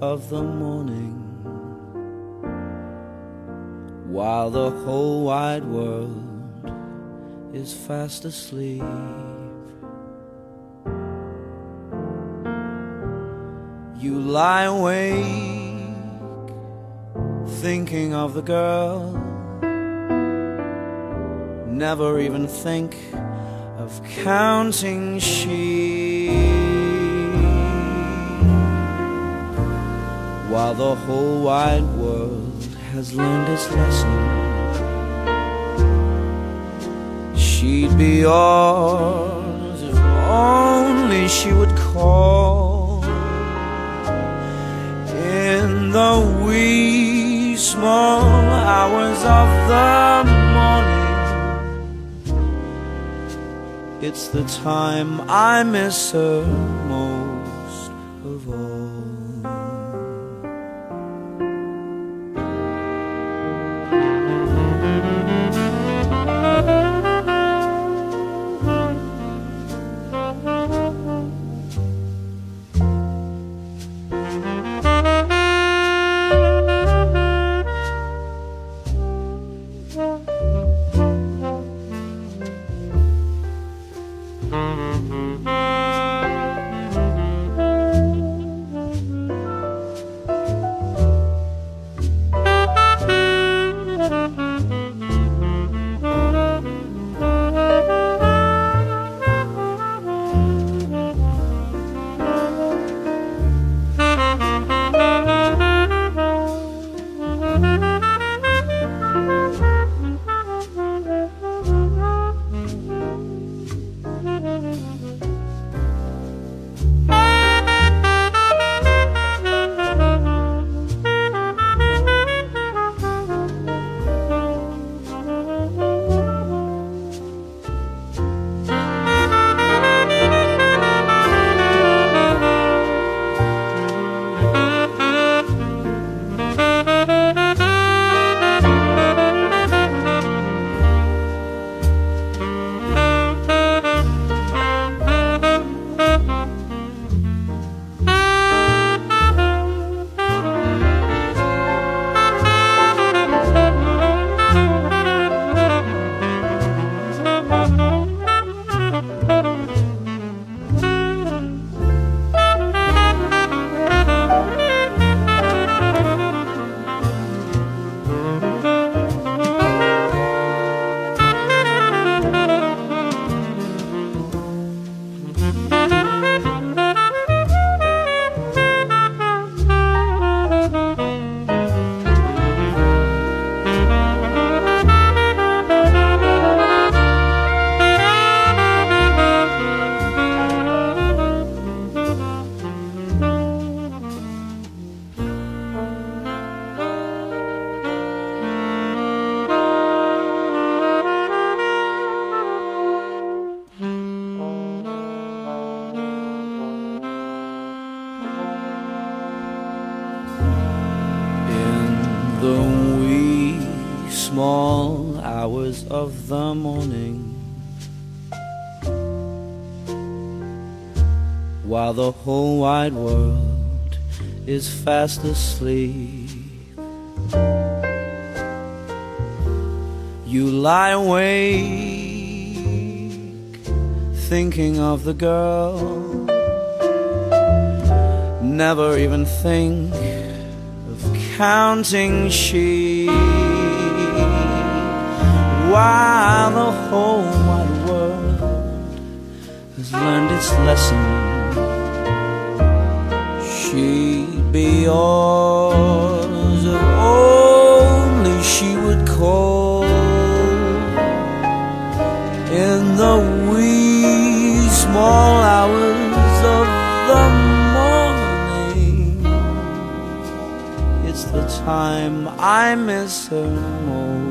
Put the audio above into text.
of the morning while the whole wide world is fast asleep. You lie awake thinking of the girl, never even think of counting sheep. While the whole wide world has learned its lesson, she'd be yours if only she would call in the wee small hours of the morning. It's the time I miss her most In the wee small hours of the morning, while the whole wide world is fast asleep, you lie awake thinking of the girl, never even think counting sheep while the whole wide world has learned its lesson. She'd be yours time I miss her most.